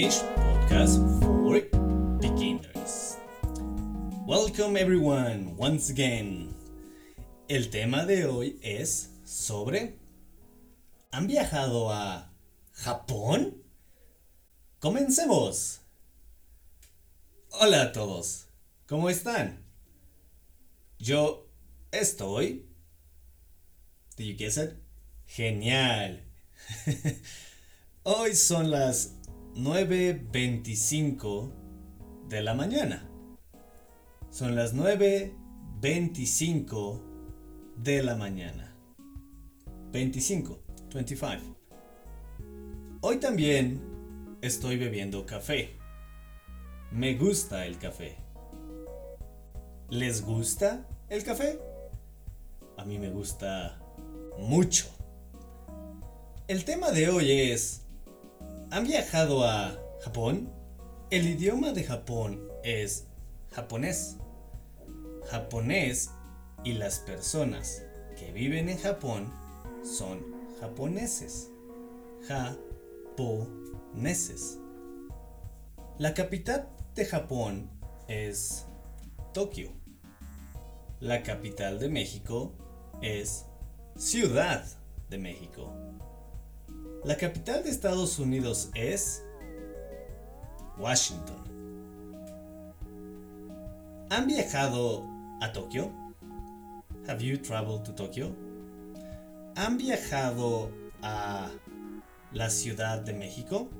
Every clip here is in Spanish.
Podcast for beginners. Welcome everyone once again. El tema de hoy es sobre ¿Han viajado a Japón? Comencemos. Hola a todos. ¿Cómo están? Yo estoy Did you guess it? Genial. Hoy son las 9.25 de la mañana. Son las 9.25 de la mañana. 25, 25. Hoy también estoy bebiendo café. Me gusta el café. ¿Les gusta el café? A mí me gusta mucho. El tema de hoy es, ¿han viajado a Japón? El idioma de Japón es japonés. Japonés y las personas que viven en Japón son japoneses. Japoneses. La capital de Japón es Tokio. La capital de México es Ciudad de México. La capital de Estados Unidos es Washington. ¿Han viajado a Tokio? Have you traveled to Tokyo? ¿Han viajado a la Ciudad de México?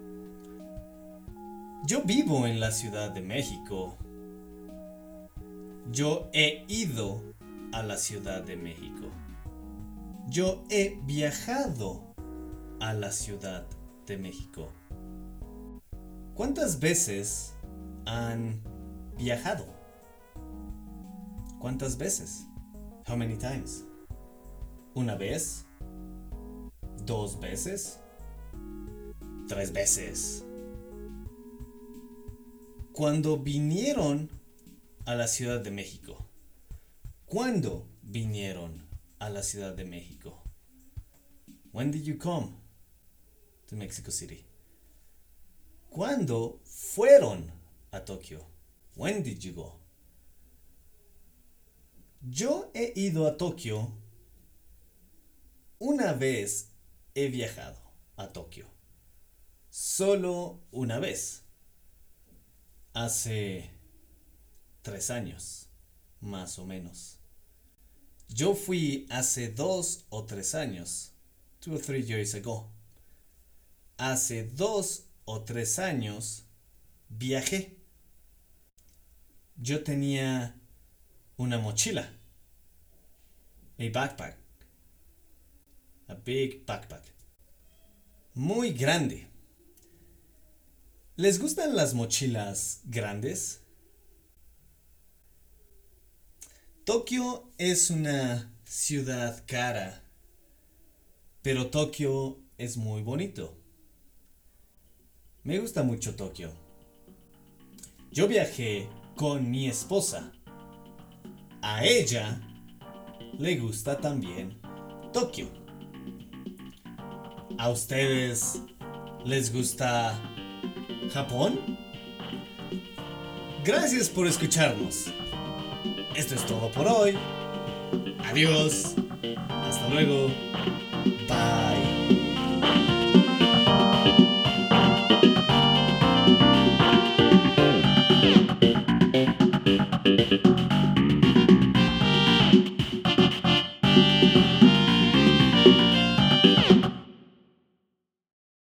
Yo vivo en la Ciudad de México. Yo he ido a la Ciudad de México. Yo he viajado a la Ciudad de México. ¿Cuántas veces han viajado? ¿Cuántas veces? How many times? ¿Una vez? ¿Dos veces? ¿Tres veces? Cuando vinieron a la Ciudad de México. ¿Cuándo vinieron a la Ciudad de México? When did you come to Mexico City? ¿Cuándo fueron a Tokio? When did you go? Yo he ido a Tokio una vez he viajado a Tokio. Solo una vez. Hace tres años, más o menos. Yo fui hace dos o tres años. Two or three years ago. Hace dos o tres años viajé. Yo tenía una mochila. A backpack. A big backpack. Muy grande. ¿Les gustan las mochilas grandes? Tokio es una ciudad cara, pero Tokio es muy bonito. Me gusta mucho Tokio. Yo viajé con mi esposa. A ella le gusta también Tokio. ¿A ustedes les gusta Japón? Gracias por escucharnos. Esto es todo por hoy. Adiós. Hasta luego. Bye.